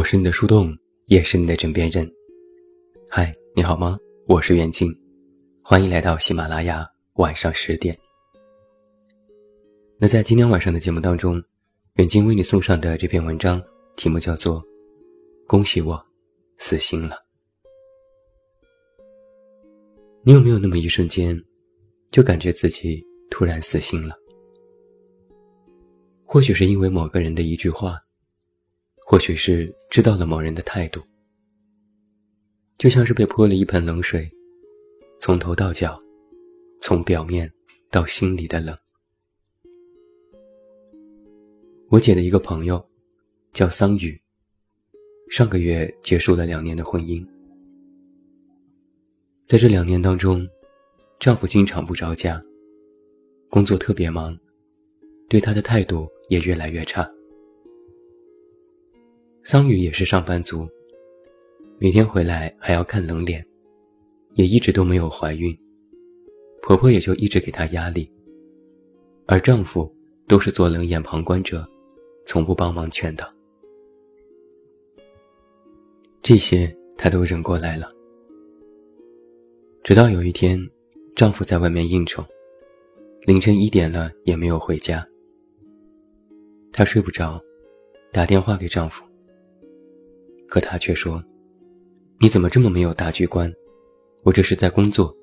我是你的树洞，也是你的枕边人。嗨，你好吗？我是远近，欢迎来到喜马拉雅晚上十点。那在今天晚上的节目当中，远近为你送上的这篇文章题目叫做《恭喜我死心了》。你有没有那么一瞬间，就感觉自己突然死心了？或许是因为某个人的一句话。或许是知道了某人的态度，就像是被泼了一盆冷水，从头到脚，从表面到心里的冷。我姐的一个朋友，叫桑雨，上个月结束了两年的婚姻。在这两年当中，丈夫经常不着家，工作特别忙，对她的态度也越来越差。桑雨也是上班族，每天回来还要看冷脸，也一直都没有怀孕，婆婆也就一直给她压力，而丈夫都是做冷眼旁观者，从不帮忙劝导。这些她都忍过来了，直到有一天，丈夫在外面应酬，凌晨一点了也没有回家，她睡不着，打电话给丈夫。可他却说：“你怎么这么没有大局观？我这是在工作，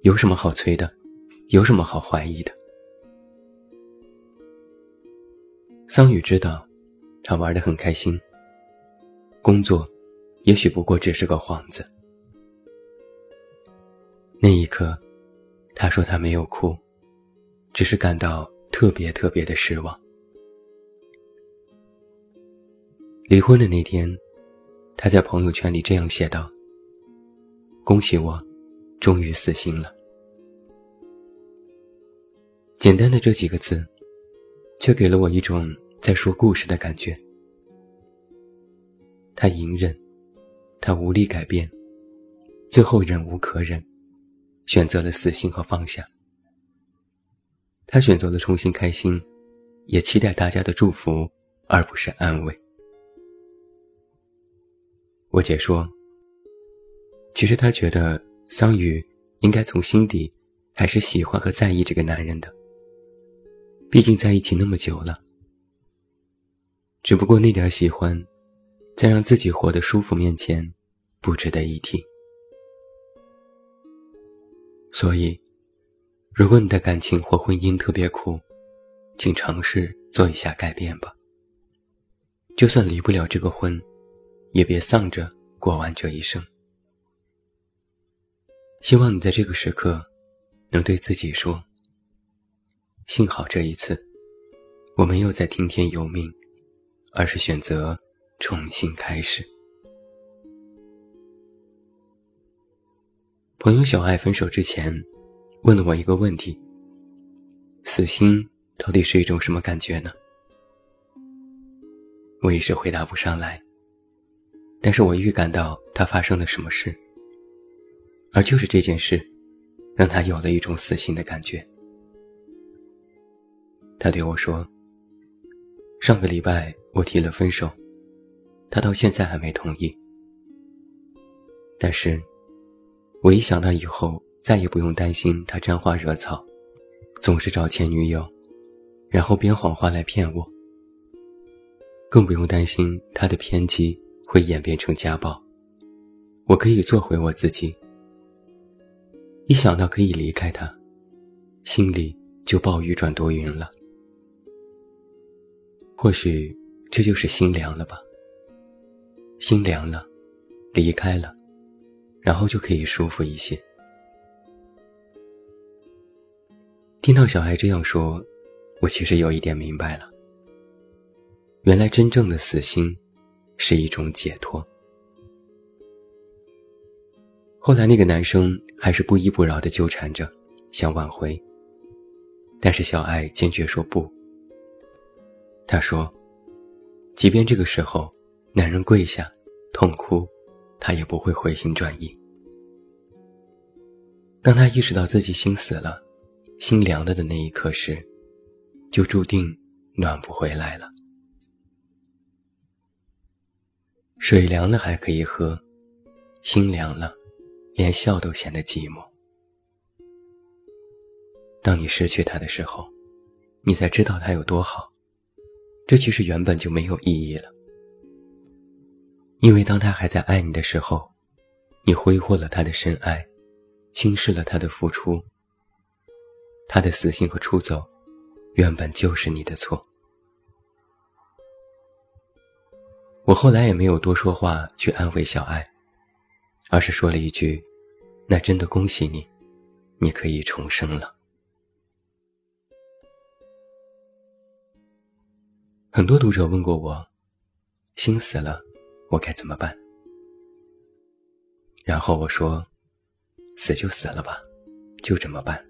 有什么好催的？有什么好怀疑的？”桑宇知道，他玩得很开心。工作，也许不过只是个幌子。那一刻，他说他没有哭，只是感到特别特别的失望。离婚的那天。他在朋友圈里这样写道：“恭喜我，终于死心了。”简单的这几个字，却给了我一种在说故事的感觉。他隐忍，他无力改变，最后忍无可忍，选择了死心和放下。他选择了重新开心，也期待大家的祝福，而不是安慰。我姐说：“其实她觉得桑榆应该从心底还是喜欢和在意这个男人的。毕竟在一起那么久了。只不过那点喜欢，在让自己活得舒服面前，不值得一提。所以，如果你的感情或婚姻特别苦，请尝试做一下改变吧。就算离不了这个婚。”也别丧着过完这一生。希望你在这个时刻，能对自己说：“幸好这一次，我没有在听天由命，而是选择重新开始。”朋友小爱分手之前，问了我一个问题：“死心到底是一种什么感觉呢？”我一时回答不上来。但是我预感到他发生了什么事，而就是这件事，让他有了一种死心的感觉。他对我说：“上个礼拜我提了分手，他到现在还没同意。但是，我一想到以后再也不用担心他沾花惹草，总是找前女友，然后编谎话来骗我，更不用担心他的偏激。”会演变成家暴，我可以做回我自己。一想到可以离开他，心里就暴雨转多云了。或许这就是心凉了吧。心凉了，离开了，然后就可以舒服一些。听到小孩这样说，我其实有一点明白了。原来真正的死心。是一种解脱。后来那个男生还是不依不饶的纠缠着，想挽回。但是小爱坚决说不。他说：“即便这个时候男人跪下，痛哭，他也不会回心转意。”当他意识到自己心死了，心凉了的那一刻时，就注定暖不回来了。水凉了还可以喝，心凉了，连笑都显得寂寞。当你失去他的时候，你才知道他有多好。这其实原本就没有意义了，因为当他还在爱你的时候，你挥霍了他的深爱，轻视了他的付出。他的死心和出走，原本就是你的错。我后来也没有多说话去安慰小爱，而是说了一句：“那真的恭喜你，你可以重生了。”很多读者问过我：“心死了，我该怎么办？”然后我说：“死就死了吧，就这么办。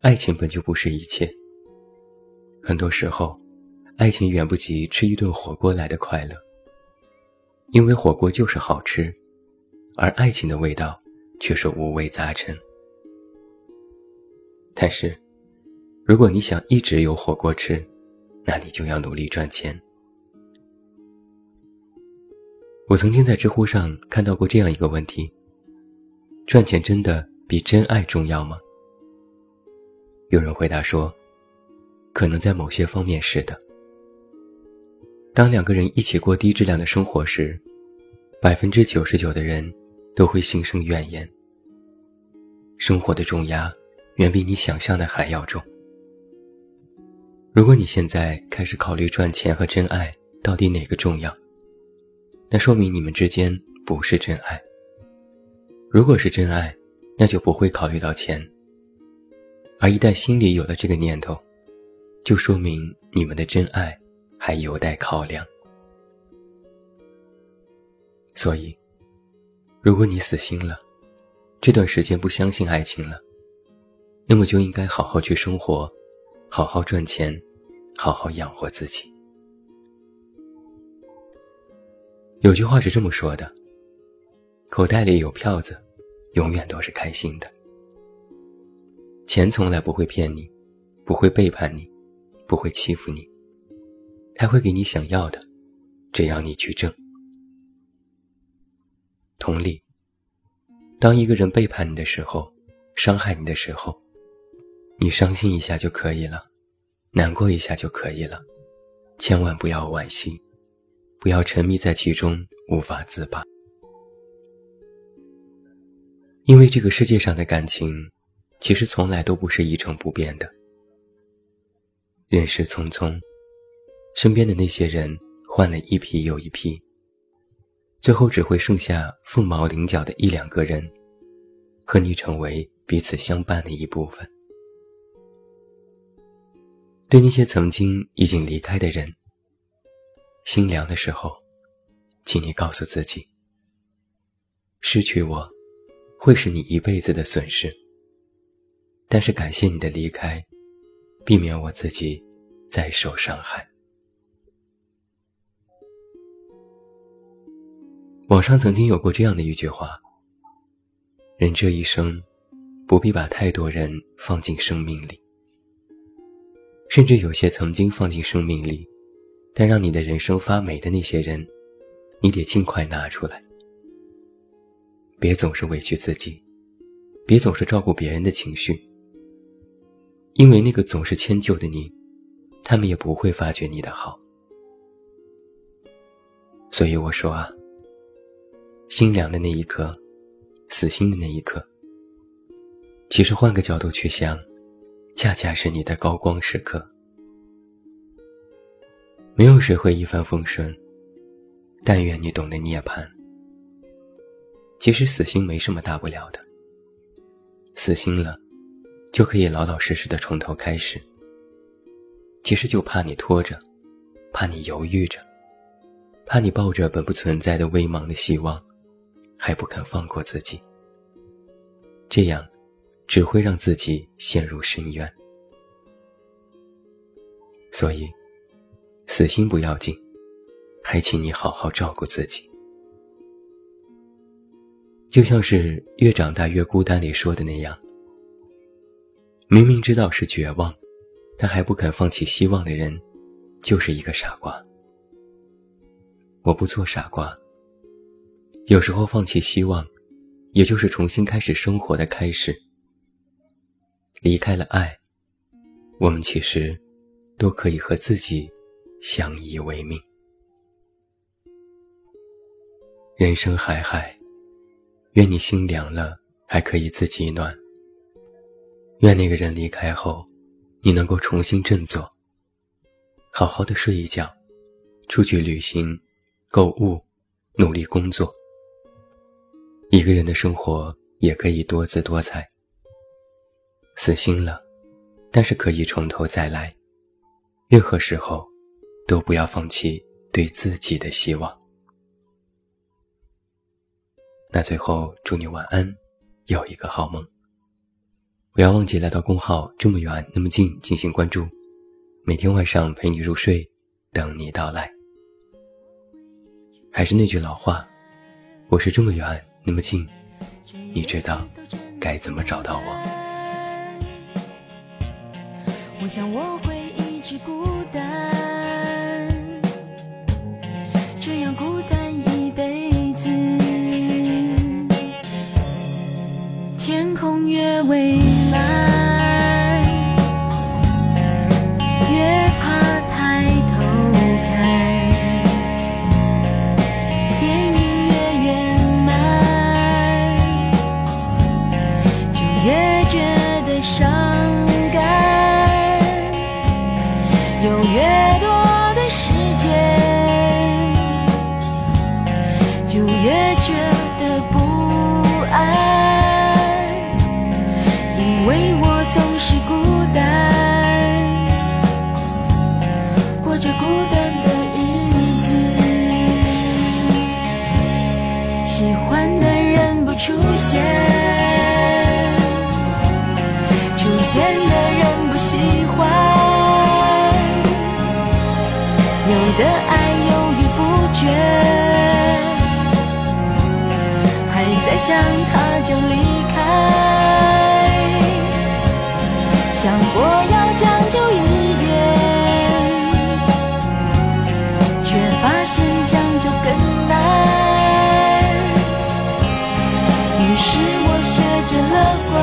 爱情本就不是一切，很多时候。”爱情远不及吃一顿火锅来的快乐，因为火锅就是好吃，而爱情的味道却是五味杂陈。但是，如果你想一直有火锅吃，那你就要努力赚钱。我曾经在知乎上看到过这样一个问题：赚钱真的比真爱重要吗？有人回答说，可能在某些方面是的。当两个人一起过低质量的生活时，百分之九十九的人都会心生怨言。生活的重压远比你想象的还要重。如果你现在开始考虑赚钱和真爱到底哪个重要，那说明你们之间不是真爱。如果是真爱，那就不会考虑到钱。而一旦心里有了这个念头，就说明你们的真爱。还有待考量，所以，如果你死心了，这段时间不相信爱情了，那么就应该好好去生活，好好赚钱，好好养活自己。有句话是这么说的：口袋里有票子，永远都是开心的。钱从来不会骗你，不会背叛你，不会欺负你。他会给你想要的，只要你去挣。同理，当一个人背叛你的时候，伤害你的时候，你伤心一下就可以了，难过一下就可以了，千万不要惋惜，不要沉迷在其中无法自拔。因为这个世界上的感情，其实从来都不是一成不变的。人世匆匆。身边的那些人换了一批又一批，最后只会剩下凤毛麟角的一两个人，和你成为彼此相伴的一部分。对那些曾经已经离开的人，心凉的时候，请你告诉自己：失去我，会是你一辈子的损失。但是感谢你的离开，避免我自己再受伤害。网上曾经有过这样的一句话：“人这一生，不必把太多人放进生命里，甚至有些曾经放进生命里，但让你的人生发霉的那些人，你得尽快拿出来。别总是委屈自己，别总是照顾别人的情绪，因为那个总是迁就的你，他们也不会发觉你的好。所以我说啊。”心凉的那一刻，死心的那一刻，其实换个角度去想，恰恰是你的高光时刻。没有谁会一帆风顺，但愿你懂得涅槃。其实死心没什么大不了的，死心了，就可以老老实实的从头开始。其实就怕你拖着，怕你犹豫着，怕你抱着本不存在的微茫的希望。还不肯放过自己，这样只会让自己陷入深渊。所以，死心不要紧，还请你好好照顾自己。就像是《越长大越孤单》里说的那样，明明知道是绝望，但还不肯放弃希望的人，就是一个傻瓜。我不做傻瓜。有时候放弃希望，也就是重新开始生活的开始。离开了爱，我们其实都可以和自己相依为命。人生海海，愿你心凉了还可以自己暖。愿那个人离开后，你能够重新振作，好好的睡一觉，出去旅行、购物、努力工作。一个人的生活也可以多姿多彩。死心了，但是可以从头再来。任何时候，都不要放弃对自己的希望。那最后，祝你晚安，有一个好梦。不要忘记来到公号“这么远那么近”进行关注，每天晚上陪你入睡，等你到来。还是那句老话，我是这么远那么近，你知道该怎么找到我。我想我会一直孤伤想他就离开。想过要将就一点，却发现将就更难。于是我学着乐观，